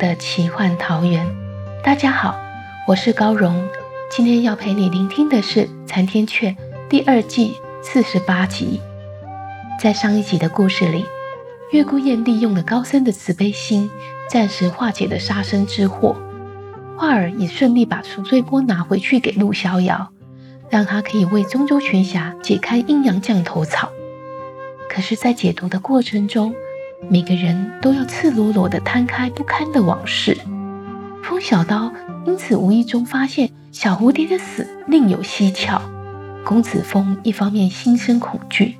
的奇幻桃源。大家好，我是高荣。今天要陪你聆听的是《残天阙》第二季四十八集。在上一集的故事里，月孤雁利用了高僧的慈悲心，暂时化解了杀生之祸。画儿也顺利把赎罪钵拿回去给陆逍遥，让他可以为中州群侠解开阴阳降头草。可是，在解毒的过程中，每个人都要赤裸裸地摊开不堪的往事。风小刀因此无意中发现小蝴蝶的死另有蹊跷。公子峰一方面心生恐惧，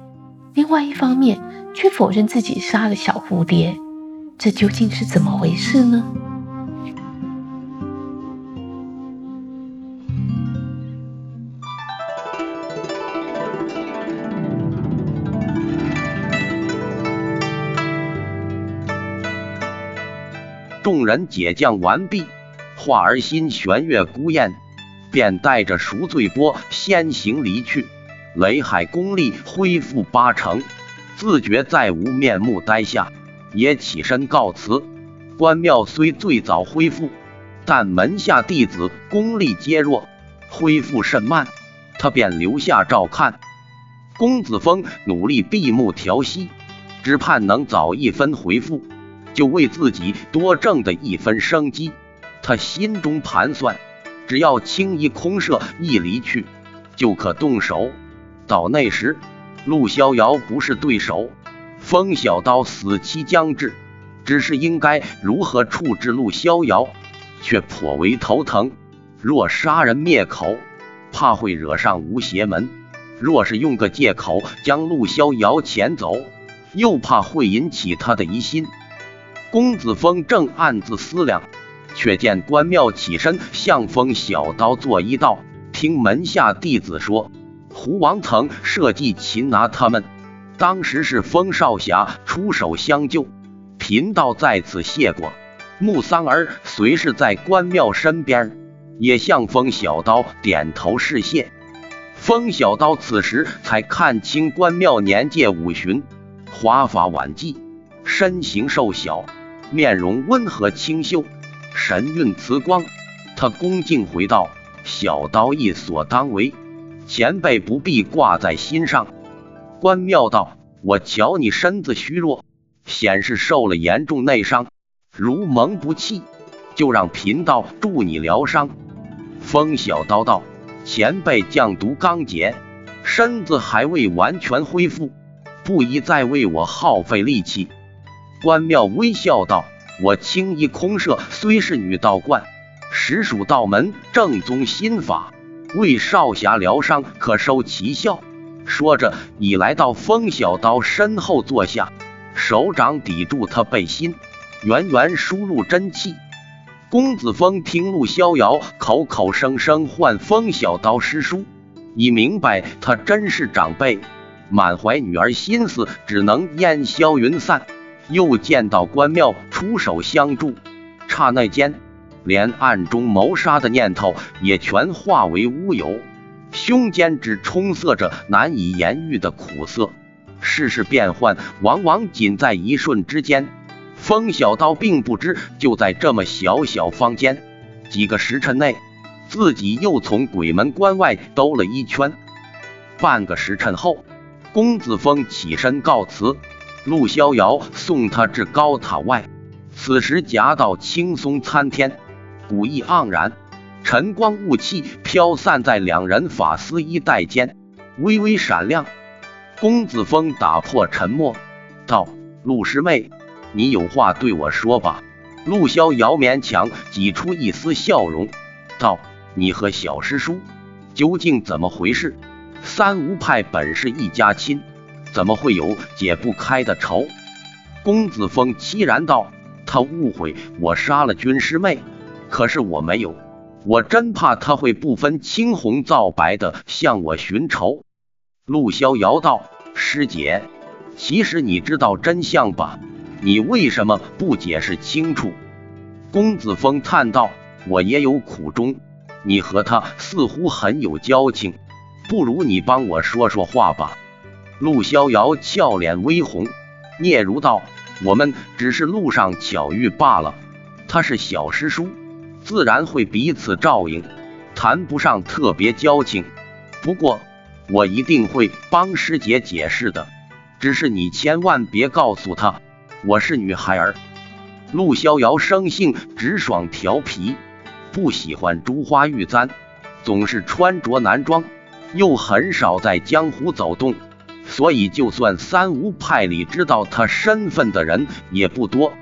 另外一方面却否认自己杀了小蝴蝶。这究竟是怎么回事呢？众人解将完毕，华儿心玄月孤雁便带着赎罪钵先行离去。雷海功力恢复八成，自觉再无面目呆下，也起身告辞。关庙虽最早恢复，但门下弟子功力皆弱，恢复甚慢，他便留下照看。公子峰努力闭目调息，只盼能早一分回复。就为自己多挣的一分生机，他心中盘算，只要轻移空射一离去，就可动手。到那时，陆逍遥不是对手，风小刀死期将至，只是应该如何处置陆逍遥，却颇为头疼。若杀人灭口，怕会惹上无邪门；若是用个借口将陆逍遥遣走，又怕会引起他的疑心。公子峰正暗自思量，却见关庙起身向风小刀作揖道：“听门下弟子说，胡王曾设计擒拿他们，当时是风少侠出手相救，贫道在此谢过。”穆桑儿随是在关庙身边，也向风小刀点头示谢。风小刀此时才看清关庙年届五旬，华发晚髻，身形瘦小。面容温和清秀，神韵慈光。他恭敬回道：“小刀亦所当为，前辈不必挂在心上。”关妙道：“我瞧你身子虚弱，显是受了严重内伤。如蒙不弃，就让贫道助你疗伤。”风小刀道：“前辈降毒刚解，身子还未完全恢复，不宜再为我耗费力气。”关庙微笑道：“我青衣空射虽是女道观，实属道门正宗心法，为少侠疗伤可收奇效。”说着，已来到风小刀身后坐下，手掌抵住他背心，源源输入真气。公子峰听陆逍遥口口声声唤风小刀师叔，已明白他真是长辈，满怀女儿心思，只能烟消云散。又见到关庙出手相助，刹那间，连暗中谋杀的念头也全化为乌有，胸间只充塞着难以言喻的苦涩。世事变幻，往往仅在一瞬之间。风小刀并不知，就在这么小小房间，几个时辰内，自己又从鬼门关外兜了一圈。半个时辰后，公子峰起身告辞。陆逍遥送他至高塔外，此时夹道青松参天，古意盎然，晨光雾气飘散在两人法丝衣带间，微微闪亮。公子峰打破沉默，道：“陆师妹，你有话对我说吧。”陆逍遥勉强挤出一丝笑容，道：“你和小师叔究竟怎么回事？三吴派本是一家亲，怎么会有解不开的仇？”公子峰凄然道：“他误会我杀了军师妹，可是我没有。”我真怕他会不分青红皂白的向我寻仇。陆逍遥道：“师姐，其实你知道真相吧？你为什么不解释清楚？”公子峰叹道：“我也有苦衷。你和他似乎很有交情，不如你帮我说说话吧。”陆逍遥俏脸微红，嗫嚅道：“我们只是路上巧遇罢了。他是小师叔。”自然会彼此照应，谈不上特别交情。不过我一定会帮师姐解释的，只是你千万别告诉他我是女孩儿。陆逍遥生性直爽调皮，不喜欢珠花玉簪，总是穿着男装，又很少在江湖走动，所以就算三吴派里知道他身份的人也不多。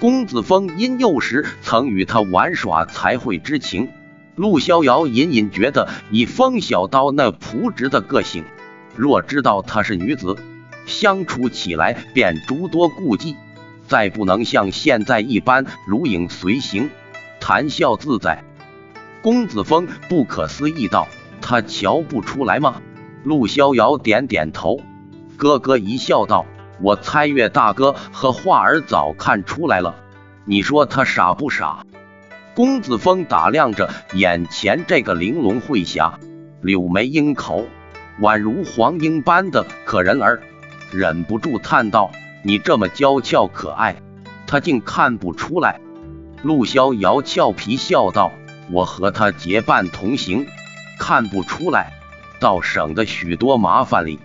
公子峰因幼时曾与他玩耍，才会知情。陆逍遥隐隐觉得，以风小刀那朴直的个性，若知道她是女子，相处起来便诸多顾忌，再不能像现在一般如影随形，谈笑自在。公子峰不可思议道：“他瞧不出来吗？”陆逍遥点点头，咯咯一笑道。我猜月大哥和画儿早看出来了，你说他傻不傻？公子峰打量着眼前这个玲珑慧霞、柳眉樱口、宛如黄莺般的可人儿，忍不住叹道：“你这么娇俏可爱，他竟看不出来。”陆逍遥俏皮笑道：“我和他结伴同行，看不出来，倒省得许多麻烦哩。”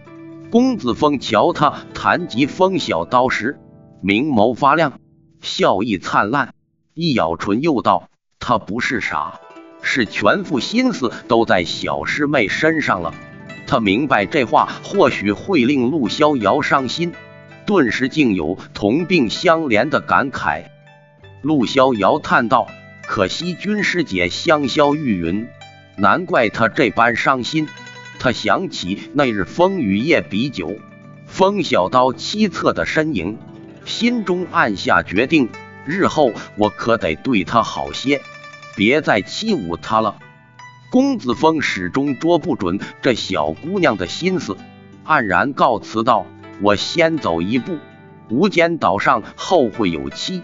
公子峰瞧他谈及风小刀时，明眸发亮，笑意灿烂，一咬唇又道：“他不是傻，是全副心思都在小师妹身上了。”他明白这话或许会令陆逍遥伤心，顿时竟有同病相怜的感慨。陆逍遥叹道：“可惜军师姐香消玉殒，难怪他这般伤心。”他想起那日风雨夜比酒，风小刀凄恻的身影，心中暗下决定：日后我可得对他好些，别再欺侮他了。公子峰始终捉不准这小姑娘的心思，黯然告辞道：“我先走一步，无间岛上后会有期。”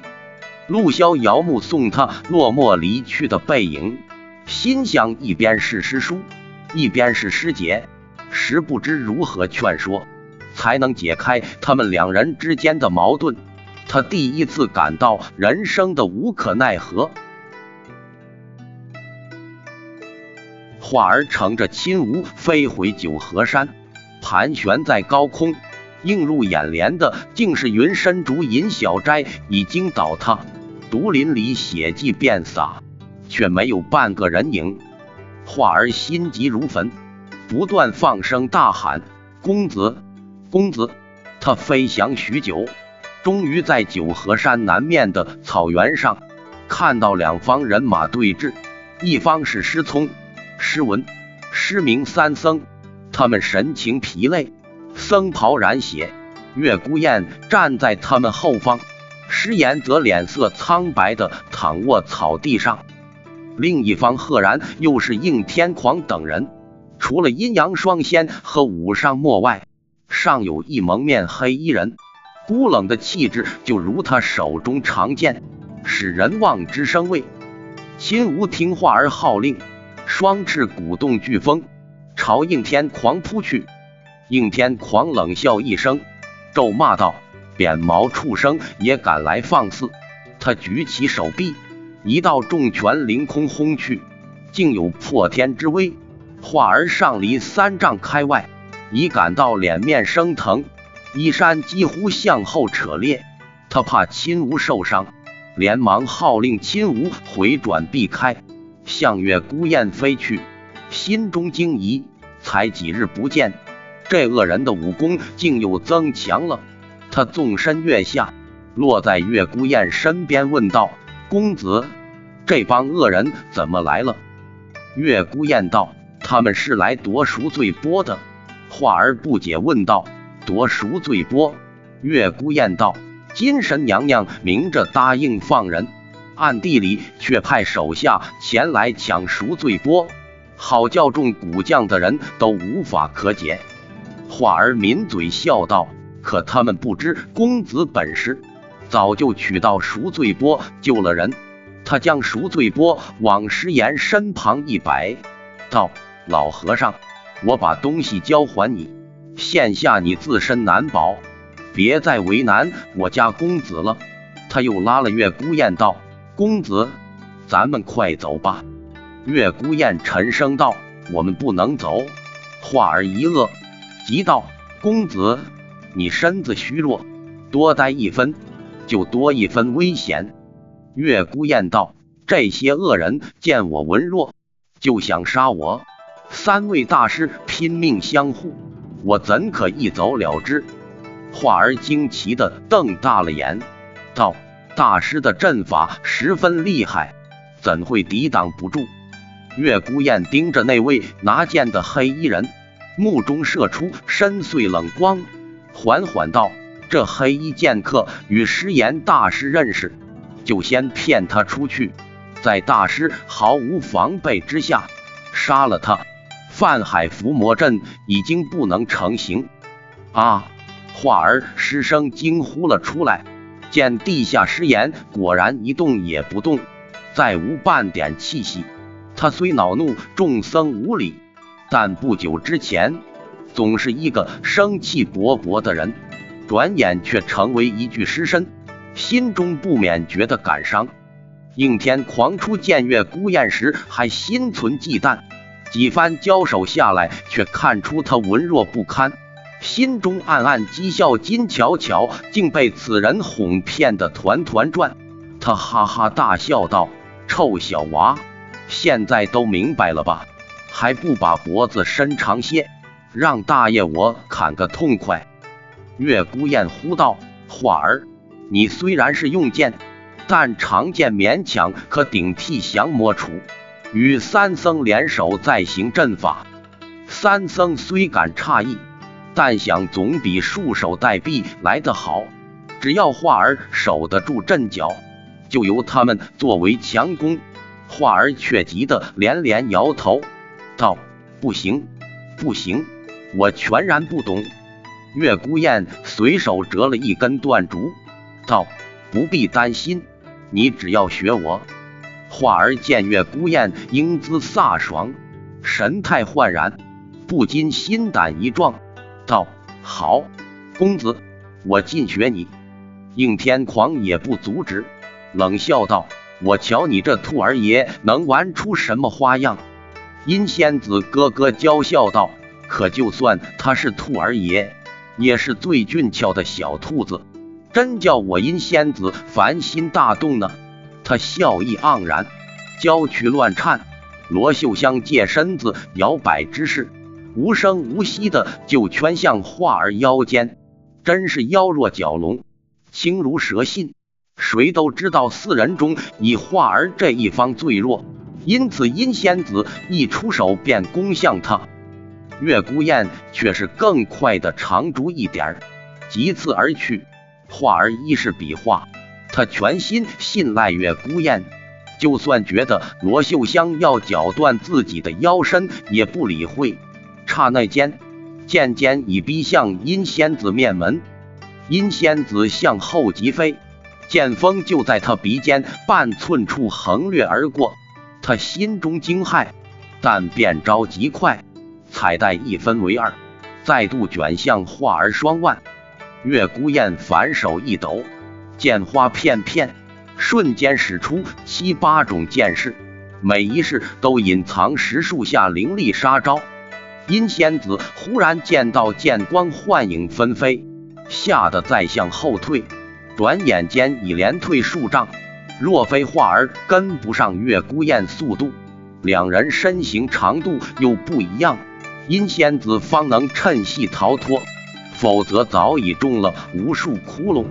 陆逍遥目送他落寞离去的背影，心想：一边是师叔。一边是师姐，实不知如何劝说，才能解开他们两人之间的矛盾。他第一次感到人生的无可奈何。化儿乘着青梧飞回九河山，盘旋在高空，映入眼帘的竟是云深竹隐小斋已经倒塌，竹林里血迹遍洒，却没有半个人影。画儿心急如焚，不断放声大喊：“公子，公子！”他飞翔许久，终于在九河山南面的草原上看到两方人马对峙，一方是师聪、师文、师明三僧，他们神情疲累，僧袍染血；月孤雁站在他们后方，师言则脸色苍白的躺卧草地上。另一方赫然又是应天狂等人，除了阴阳双仙和武上墨外，尚有一蒙面黑衣人，孤冷的气质就如他手中长剑，使人望之生畏。心无听话而号令，双翅鼓动飓风，朝应天狂扑去。应天狂冷笑一声，咒骂道：“扁毛畜生也敢来放肆！”他举起手臂。一道重拳凌空轰去，竟有破天之威。化儿上离三丈开外，已感到脸面生疼，衣衫几乎向后扯裂。他怕亲吴受伤，连忙号令亲吴回转避开，向月孤雁飞去。心中惊疑，才几日不见，这恶人的武功竟又增强了。他纵身跃下，落在月孤雁身边，问道。公子，这帮恶人怎么来了？月孤雁道：“他们是来夺赎罪钵的。”华儿不解问道：“夺赎罪钵？”月孤雁道：“金神娘娘明着答应放人，暗地里却派手下前来抢赎罪钵，好叫众古将的人都无法可解。”华儿抿嘴笑道：“可他们不知公子本事，早就取到赎罪钵救了人。”他将赎罪钵往石岩身旁一摆，道：“老和尚。”我把东西交还你，现下你自身难保，别再为难我家公子了。他又拉了月孤雁道：“公子，咱们快走吧。”月孤雁沉声道：“我们不能走。”话儿一愕，急道：“公子，你身子虚弱，多待一分，就多一分危险。”月孤雁道：“这些恶人见我文弱，就想杀我。”三位大师拼命相护，我怎可一走了之？华儿惊奇的瞪大了眼，道：“大师的阵法十分厉害，怎会抵挡不住？”月孤雁盯着那位拿剑的黑衣人，目中射出深邃冷光，缓缓道：“这黑衣剑客与师言大师认识，就先骗他出去，在大师毫无防备之下杀了他。”泛海伏魔阵已经不能成形啊！华儿失声惊呼了出来，见地下尸岩果然一动也不动，再无半点气息。他虽恼怒众僧无礼，但不久之前总是一个生气勃勃的人，转眼却成为一具尸身，心中不免觉得感伤。应天狂出见月孤雁时，还心存忌惮。几番交手下来，却看出他文弱不堪，心中暗暗讥笑金巧巧竟被此人哄骗得团团转。他哈哈大笑道：“臭小娃，现在都明白了吧？还不把脖子伸长些，让大爷我砍个痛快。”月孤雁呼道：“画儿，你虽然是用剑，但长剑勉强可顶替降魔杵。”与三僧联手再行阵法，三僧虽感诧异，但想总比束手待毙来得好。只要华儿守得住阵脚，就由他们作为强攻。华儿却急得连连摇头，道：“不行，不行，我全然不懂。”月孤雁随手折了一根断竹，道：“不必担心，你只要学我。”画儿见月孤雁英姿飒爽，神态焕然，不禁心胆一壮，道：“好，公子，我尽学你。”应天狂也不阻止，冷笑道：“我瞧你这兔儿爷能玩出什么花样？”阴仙子咯咯娇笑道：“可就算他是兔儿爷，也是最俊俏的小兔子，真叫我阴仙子烦心大动呢。”他笑意盎然，娇躯乱颤，罗秀香借身子摇摆之势，无声无息的就圈向画儿腰间，真是腰若蛟龙，轻如蛇信。谁都知道四人中以画儿这一方最弱，因此阴仙子一出手便攻向他。月孤雁却是更快的长竹一点，急刺而去。画儿一是比划。他全心信赖月孤雁，就算觉得罗秀香要绞断自己的腰身，也不理会。刹那间，剑尖已逼向阴仙子面门，阴仙子向后急飞，剑锋就在他鼻尖半寸处横掠而过。他心中惊骇，但变招极快，彩带一分为二，再度卷向画儿双腕。月孤雁反手一抖。剑花片片，瞬间使出七八种剑式，每一式都隐藏十数下凌厉杀招。阴仙子忽然见到剑光幻影纷飞，吓得再向后退，转眼间已连退数丈。若非画儿跟不上月孤雁速度，两人身形长度又不一样，阴仙子方能趁隙逃脱，否则早已中了无数窟窿。